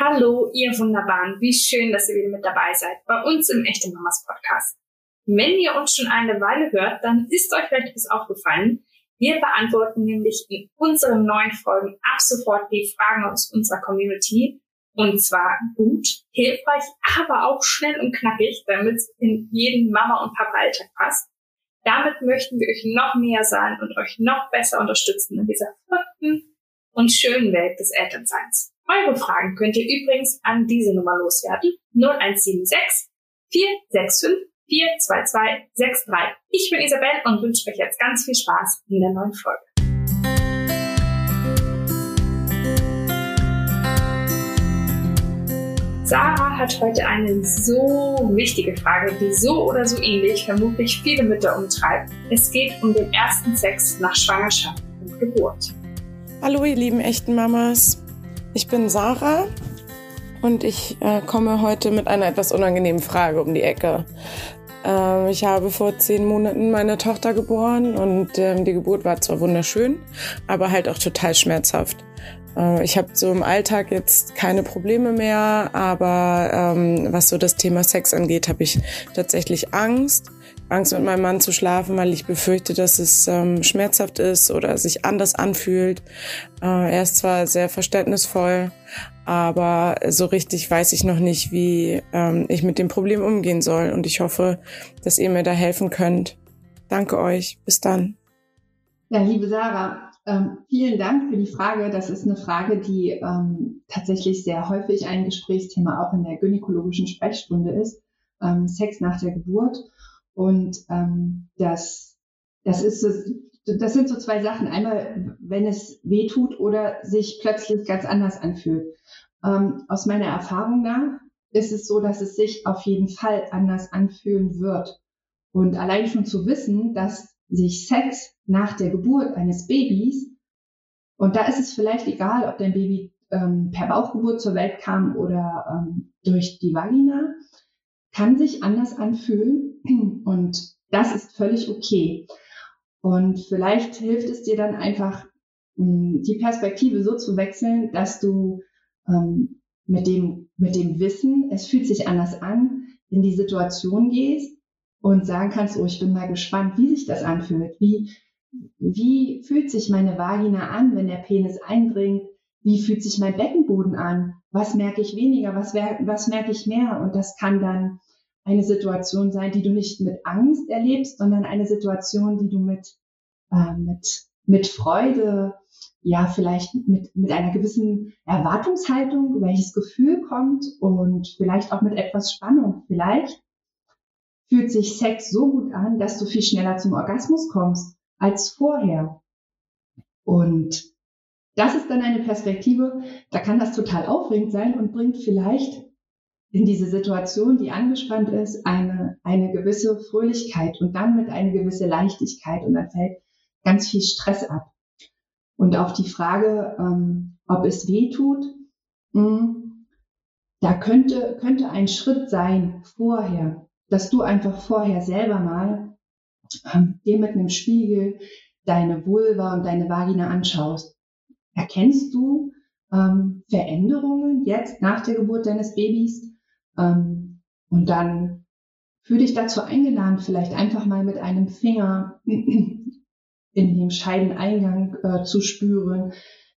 Hallo, ihr Wunderbaren. Wie schön, dass ihr wieder mit dabei seid bei uns im Echte Mamas Podcast. Wenn ihr uns schon eine Weile hört, dann ist euch vielleicht etwas aufgefallen. Wir beantworten nämlich in unseren neuen Folgen ab sofort die Fragen aus unserer Community. Und zwar gut, hilfreich, aber auch schnell und knackig, damit es in jeden Mama- und Papa-Alltag passt. Damit möchten wir euch noch näher sein und euch noch besser unterstützen in dieser verrückten und schönen Welt des Elternseins. Eure Fragen könnt ihr übrigens an diese Nummer loswerden. 0176 465 42263. Ich bin Isabel und wünsche euch jetzt ganz viel Spaß in der neuen Folge. Sarah hat heute eine so wichtige Frage, die so oder so ähnlich vermutlich viele Mütter umtreibt. Es geht um den ersten Sex nach Schwangerschaft und Geburt. Hallo ihr lieben echten Mamas. Ich bin Sarah und ich äh, komme heute mit einer etwas unangenehmen Frage um die Ecke. Äh, ich habe vor zehn Monaten meine Tochter geboren und äh, die Geburt war zwar wunderschön, aber halt auch total schmerzhaft. Äh, ich habe so im Alltag jetzt keine Probleme mehr, aber ähm, was so das Thema Sex angeht, habe ich tatsächlich Angst. Angst mit meinem Mann zu schlafen, weil ich befürchte, dass es ähm, schmerzhaft ist oder sich anders anfühlt. Äh, er ist zwar sehr verständnisvoll, aber so richtig weiß ich noch nicht, wie ähm, ich mit dem Problem umgehen soll. Und ich hoffe, dass ihr mir da helfen könnt. Danke euch. Bis dann. Ja, liebe Sarah, ähm, vielen Dank für die Frage. Das ist eine Frage, die ähm, tatsächlich sehr häufig ein Gesprächsthema auch in der gynäkologischen Sprechstunde ist. Ähm, Sex nach der Geburt. Und ähm, das, das ist so, das sind so zwei Sachen. Einmal, wenn es weh tut oder sich plötzlich ganz anders anfühlt. Ähm, aus meiner Erfahrung nach ist es so, dass es sich auf jeden Fall anders anfühlen wird. Und allein schon zu wissen, dass sich Sex nach der Geburt eines Babys, und da ist es vielleicht egal, ob dein Baby ähm, per Bauchgeburt zur Welt kam oder ähm, durch die Vagina, kann sich anders anfühlen und das ist völlig okay. Und vielleicht hilft es dir dann einfach, hm, die Perspektive so zu wechseln, dass du ähm, mit, dem, mit dem Wissen, es fühlt sich anders an, in die Situation gehst und sagen kannst, oh, ich bin mal gespannt, wie sich das anfühlt. Wie, wie fühlt sich meine Vagina an, wenn der Penis eindringt? Wie fühlt sich mein Beckenboden an? Was merke ich weniger? Was, was merke ich mehr? Und das kann dann eine Situation sein, die du nicht mit Angst erlebst, sondern eine Situation, die du mit, äh, mit, mit Freude, ja, vielleicht mit, mit einer gewissen Erwartungshaltung, welches Gefühl kommt und vielleicht auch mit etwas Spannung. Vielleicht fühlt sich Sex so gut an, dass du viel schneller zum Orgasmus kommst als vorher. Und das ist dann eine Perspektive, da kann das total aufregend sein und bringt vielleicht in diese Situation, die angespannt ist, eine, eine gewisse Fröhlichkeit und dann mit eine gewisse Leichtigkeit und dann fällt ganz viel Stress ab. Und auf die Frage, ähm, ob es weh tut, hm, da könnte, könnte ein Schritt sein vorher, dass du einfach vorher selber mal ähm, dir mit einem Spiegel deine Vulva und deine Vagina anschaust. Erkennst du ähm, Veränderungen jetzt nach der Geburt deines Babys? Ähm, und dann fühle dich dazu eingeladen, vielleicht einfach mal mit einem Finger in dem Scheideneingang äh, zu spüren,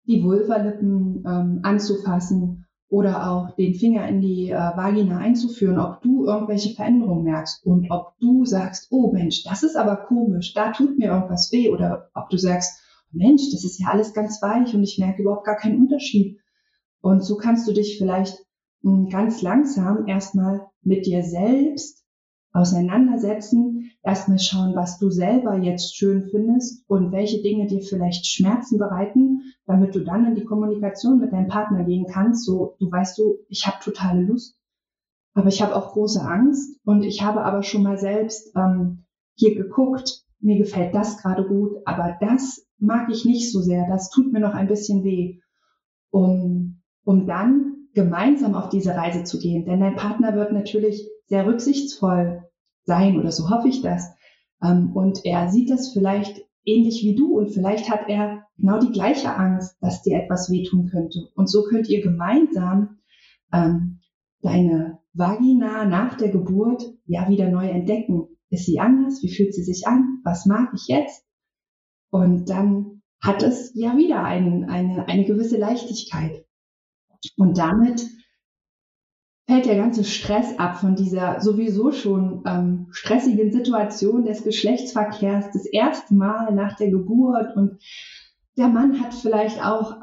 die Vulvalippen ähm, anzufassen oder auch den Finger in die äh, Vagina einzuführen, ob du irgendwelche Veränderungen merkst und ob du sagst, oh Mensch, das ist aber komisch, da tut mir irgendwas weh oder ob du sagst, Mensch, das ist ja alles ganz weich und ich merke überhaupt gar keinen Unterschied. Und so kannst du dich vielleicht ganz langsam erstmal mit dir selbst auseinandersetzen, erstmal schauen, was du selber jetzt schön findest und welche Dinge dir vielleicht Schmerzen bereiten, damit du dann in die Kommunikation mit deinem Partner gehen kannst. So, du weißt du, ich habe totale Lust, aber ich habe auch große Angst. Und ich habe aber schon mal selbst ähm, hier geguckt, mir gefällt das gerade gut, aber das mag ich nicht so sehr, das tut mir noch ein bisschen weh, um, um dann gemeinsam auf diese Reise zu gehen. Denn dein Partner wird natürlich sehr rücksichtsvoll sein oder so hoffe ich das. Ähm, und er sieht das vielleicht ähnlich wie du und vielleicht hat er genau die gleiche Angst, dass dir etwas wehtun könnte. Und so könnt ihr gemeinsam ähm, deine Vagina nach der Geburt ja wieder neu entdecken. Ist sie anders? Wie fühlt sie sich an? Was mag ich jetzt? Und dann hat es ja wieder ein, eine, eine gewisse Leichtigkeit. Und damit fällt der ganze Stress ab von dieser sowieso schon ähm, stressigen Situation des Geschlechtsverkehrs, das erste Mal nach der Geburt und der Mann hat vielleicht auch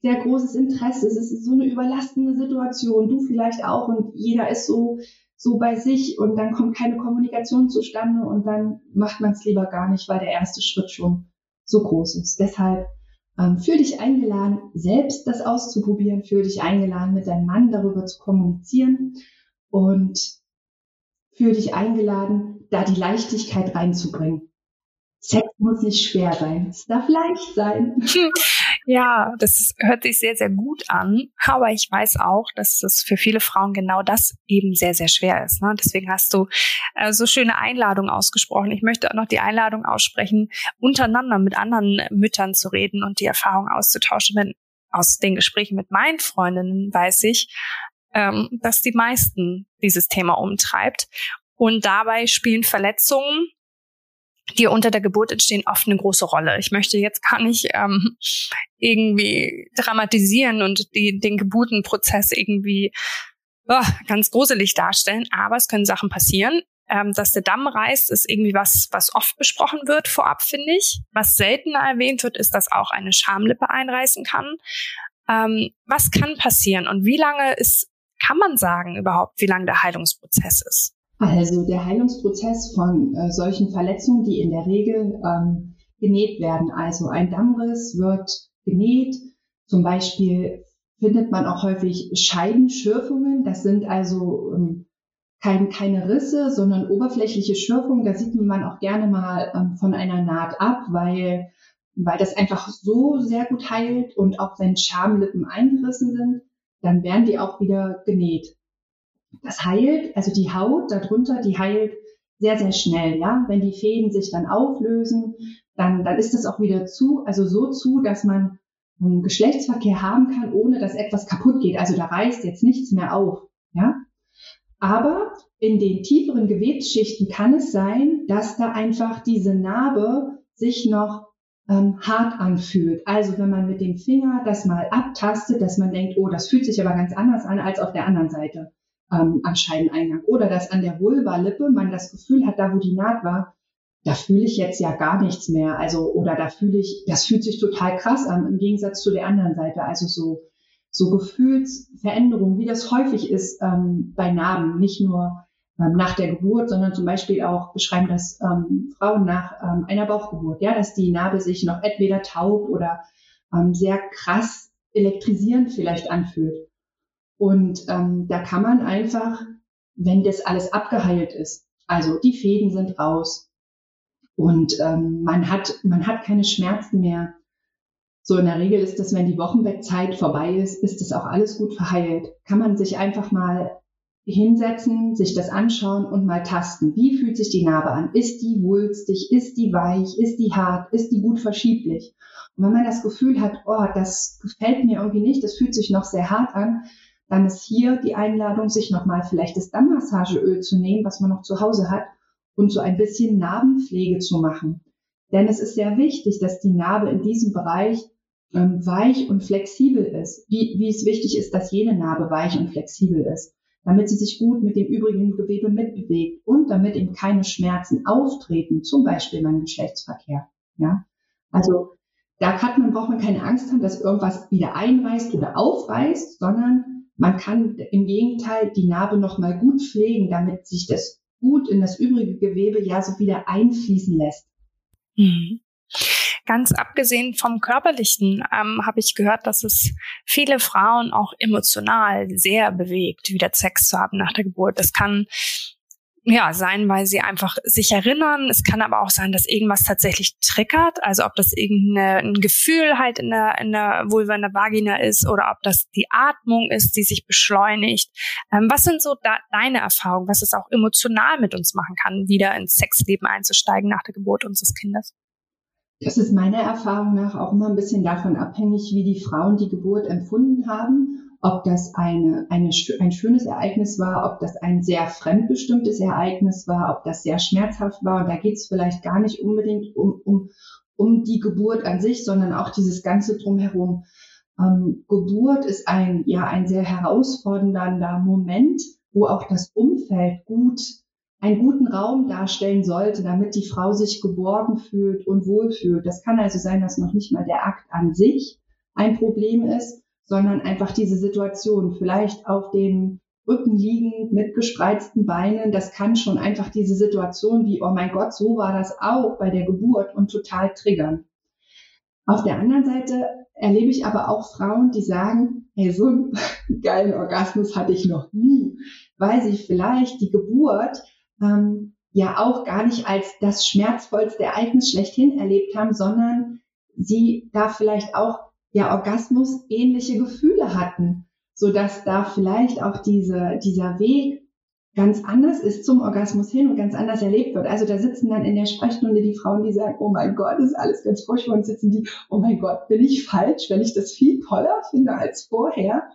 sehr großes Interesse. Es ist so eine überlastende Situation. Du vielleicht auch und jeder ist so so bei sich und dann kommt keine Kommunikation zustande und dann macht man es lieber gar nicht, weil der erste Schritt schon so groß ist. Deshalb ähm, fühl dich eingeladen, selbst das auszuprobieren, fühl dich eingeladen, mit deinem Mann darüber zu kommunizieren und fühl dich eingeladen, da die Leichtigkeit reinzubringen. Sex muss nicht schwer sein. Es darf leicht sein. Ja, das hört sich sehr, sehr gut an. Aber ich weiß auch, dass es für viele Frauen genau das eben sehr, sehr schwer ist. Ne? Deswegen hast du äh, so schöne Einladungen ausgesprochen. Ich möchte auch noch die Einladung aussprechen, untereinander mit anderen Müttern zu reden und die Erfahrung auszutauschen. Denn aus den Gesprächen mit meinen Freundinnen weiß ich, ähm, dass die meisten dieses Thema umtreibt. Und dabei spielen Verletzungen die unter der Geburt entstehen, oft eine große Rolle. Ich möchte jetzt gar nicht ähm, irgendwie dramatisieren und die, den Geburtenprozess irgendwie oh, ganz gruselig darstellen, aber es können Sachen passieren. Ähm, dass der Damm reißt, ist irgendwie was, was oft besprochen wird vorab, finde ich. Was seltener erwähnt wird, ist, dass auch eine Schamlippe einreißen kann. Ähm, was kann passieren und wie lange ist, kann man sagen überhaupt, wie lange der Heilungsprozess ist? Also der Heilungsprozess von äh, solchen Verletzungen, die in der Regel ähm, genäht werden. Also ein Dammriss wird genäht. Zum Beispiel findet man auch häufig Scheidenschürfungen. Das sind also ähm, kein, keine Risse, sondern oberflächliche Schürfungen. Da sieht man auch gerne mal ähm, von einer Naht ab, weil, weil das einfach so sehr gut heilt. Und auch wenn Schamlippen eingerissen sind, dann werden die auch wieder genäht das heilt, also die Haut darunter, die heilt sehr, sehr schnell, ja. Wenn die Fäden sich dann auflösen, dann, dann ist das auch wieder zu, also so zu, dass man einen Geschlechtsverkehr haben kann, ohne dass etwas kaputt geht. Also da reißt jetzt nichts mehr auf, ja. Aber in den tieferen Gewebsschichten kann es sein, dass da einfach diese Narbe sich noch ähm, hart anfühlt. Also wenn man mit dem Finger das mal abtastet, dass man denkt, oh, das fühlt sich aber ganz anders an als auf der anderen Seite ähm, am Scheideneingang. Oder dass an der Vulva-Lippe man das Gefühl hat, da wo die Naht war, da fühle ich jetzt ja gar nichts mehr. Also, oder da fühle ich, das fühlt sich total krass an, im Gegensatz zu der anderen Seite. Also so, so Gefühlsveränderungen, wie das häufig ist ähm, bei Narben, nicht nur ähm, nach der Geburt, sondern zum Beispiel auch beschreiben das ähm, Frauen nach ähm, einer Bauchgeburt, ja, dass die Narbe sich noch entweder taub oder ähm, sehr krass elektrisierend vielleicht anfühlt. Und ähm, da kann man einfach, wenn das alles abgeheilt ist, also die Fäden sind raus und ähm, man hat man hat keine Schmerzen mehr. So in der Regel ist das, wenn die Wochenbettzeit vorbei ist, ist das auch alles gut verheilt. Kann man sich einfach mal hinsetzen, sich das anschauen und mal tasten. Wie fühlt sich die Narbe an? Ist die wulstig? Ist die weich? Ist die hart? Ist die gut verschieblich? Und wenn man das Gefühl hat, oh, das gefällt mir irgendwie nicht, das fühlt sich noch sehr hart an, dann ist hier die Einladung, sich nochmal vielleicht das Dammmassageöl zu nehmen, was man noch zu Hause hat, und so ein bisschen Narbenpflege zu machen. Denn es ist sehr wichtig, dass die Narbe in diesem Bereich ähm, weich und flexibel ist, wie, wie es wichtig ist, dass jede Narbe weich und flexibel ist, damit sie sich gut mit dem übrigen Gewebe mitbewegt und damit eben keine Schmerzen auftreten, zum Beispiel beim Geschlechtsverkehr. Ja, also da hat man, braucht man keine Angst haben, dass irgendwas wieder einreißt oder aufreißt, sondern man kann im Gegenteil die Narbe nochmal gut pflegen, damit sich das gut in das übrige Gewebe ja so wieder einfließen lässt. Mhm. Ganz abgesehen vom körperlichen ähm, habe ich gehört, dass es viele Frauen auch emotional sehr bewegt, wieder Sex zu haben nach der Geburt. Das kann ja, sein, weil sie einfach sich erinnern. Es kann aber auch sein, dass irgendwas tatsächlich triggert. Also ob das irgendein Gefühl halt in der, in der Vulva, in der Vagina ist oder ob das die Atmung ist, die sich beschleunigt. Ähm, was sind so da, deine Erfahrungen, was es auch emotional mit uns machen kann, wieder ins Sexleben einzusteigen nach der Geburt unseres Kindes? Das ist meiner Erfahrung nach auch immer ein bisschen davon abhängig, wie die Frauen die Geburt empfunden haben ob das eine, eine, ein schönes Ereignis war, ob das ein sehr fremdbestimmtes Ereignis war, ob das sehr schmerzhaft war. Und da geht es vielleicht gar nicht unbedingt um, um, um die Geburt an sich, sondern auch dieses Ganze drumherum. Ähm, Geburt ist ein, ja, ein sehr herausfordernder Moment, wo auch das Umfeld gut, einen guten Raum darstellen sollte, damit die Frau sich geborgen fühlt und wohlfühlt. Das kann also sein, dass noch nicht mal der Akt an sich ein Problem ist, sondern einfach diese Situation, vielleicht auf dem Rücken liegend mit gespreizten Beinen, das kann schon einfach diese Situation wie, oh mein Gott, so war das auch bei der Geburt und total triggern. Auf der anderen Seite erlebe ich aber auch Frauen, die sagen, hey, so einen geilen Orgasmus hatte ich noch nie, weil sie vielleicht die Geburt ähm, ja auch gar nicht als das schmerzvollste Ereignis schlechthin erlebt haben, sondern sie da vielleicht auch ja Orgasmus ähnliche Gefühle hatten, so dass da vielleicht auch diese, dieser Weg ganz anders ist zum Orgasmus hin und ganz anders erlebt wird. Also da sitzen dann in der Sprechstunde die Frauen, die sagen, oh mein Gott, ist alles ganz furchtbar und sitzen die, oh mein Gott, bin ich falsch, wenn ich das viel toller finde als vorher.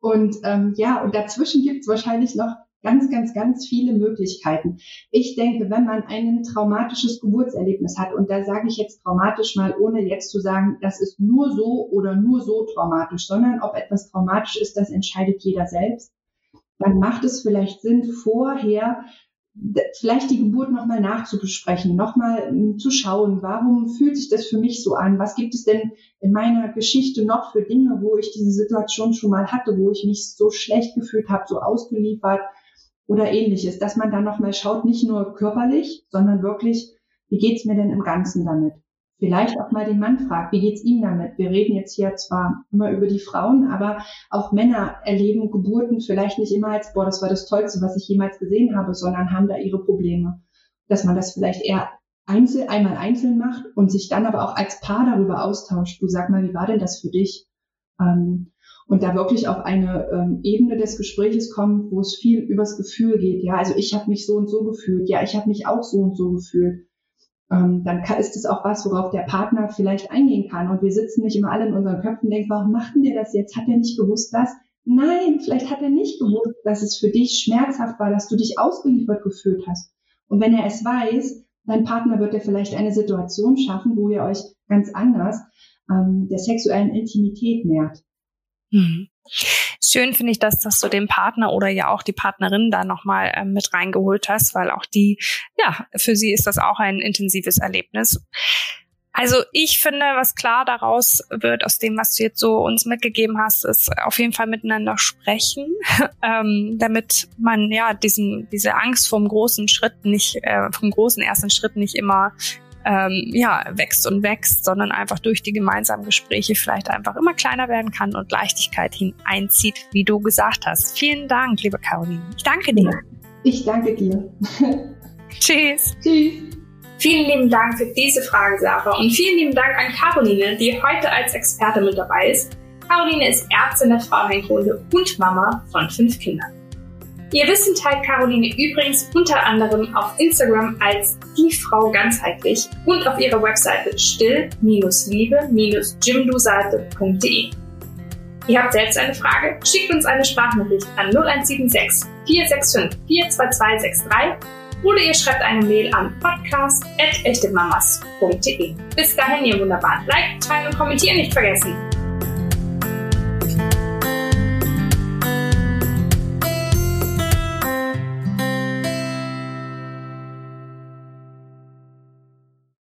Und ähm, ja, und dazwischen gibt es wahrscheinlich noch ganz, ganz, ganz viele Möglichkeiten. Ich denke, wenn man ein traumatisches Geburtserlebnis hat, und da sage ich jetzt traumatisch mal, ohne jetzt zu sagen, das ist nur so oder nur so traumatisch, sondern ob etwas traumatisch ist, das entscheidet jeder selbst, dann macht es vielleicht Sinn, vorher vielleicht die Geburt nochmal nachzubesprechen, nochmal hm, zu schauen, warum fühlt sich das für mich so an? Was gibt es denn in meiner Geschichte noch für Dinge, wo ich diese Situation schon mal hatte, wo ich mich so schlecht gefühlt habe, so ausgeliefert, oder ähnliches, dass man da nochmal schaut, nicht nur körperlich, sondern wirklich, wie geht's mir denn im Ganzen damit? Vielleicht auch mal den Mann fragt, wie geht's ihm damit? Wir reden jetzt hier zwar immer über die Frauen, aber auch Männer erleben Geburten vielleicht nicht immer als, boah, das war das Tollste, was ich jemals gesehen habe, sondern haben da ihre Probleme. Dass man das vielleicht eher einzeln, einmal einzeln macht und sich dann aber auch als Paar darüber austauscht. Du sag mal, wie war denn das für dich? Ähm, und da wirklich auf eine ähm, Ebene des Gespräches kommen, wo es viel übers Gefühl geht. Ja, also ich habe mich so und so gefühlt. Ja, ich habe mich auch so und so gefühlt. Ähm, dann kann, ist es auch was, worauf der Partner vielleicht eingehen kann. Und wir sitzen nicht immer alle in unseren Köpfen und denken, warum macht denn der das jetzt? Hat er nicht gewusst, dass? Nein, vielleicht hat er nicht gewusst, dass es für dich schmerzhaft war, dass du dich ausgeliefert gefühlt hast. Und wenn er es weiß, dein Partner wird dir vielleicht eine Situation schaffen, wo ihr euch ganz anders ähm, der sexuellen Intimität nährt. Mhm. Schön finde ich, dass, dass du den Partner oder ja auch die Partnerin da nochmal äh, mit reingeholt hast, weil auch die, ja, für sie ist das auch ein intensives Erlebnis. Also ich finde, was klar daraus wird aus dem, was du jetzt so uns mitgegeben hast, ist auf jeden Fall miteinander sprechen, ähm, damit man ja diesen diese Angst vom großen Schritt nicht, äh, vom großen ersten Schritt nicht immer ähm, ja, wächst und wächst, sondern einfach durch die gemeinsamen Gespräche vielleicht einfach immer kleiner werden kann und Leichtigkeit hineinzieht, wie du gesagt hast. Vielen Dank, liebe Caroline. Ich danke dir. Ich danke dir. Tschüss. Tschüss. Vielen lieben Dank für diese Frage, Sarah. Und vielen lieben Dank an Caroline, die heute als Experte mit dabei ist. Caroline ist Ärztin der Frauenheilkunde und Mama von fünf Kindern. Ihr Wissen teilt Caroline übrigens unter anderem auf Instagram als die Frau ganzheitlich und auf ihrer Webseite still-liebe-jimdo-seite.de. Ihr habt selbst eine Frage? Schickt uns eine Sprachnachricht an 0176 465 42263 oder ihr schreibt eine Mail an podcast.echtemamas.de. Bis dahin, ihr wunderbaren Like, teilen und kommentieren nicht vergessen.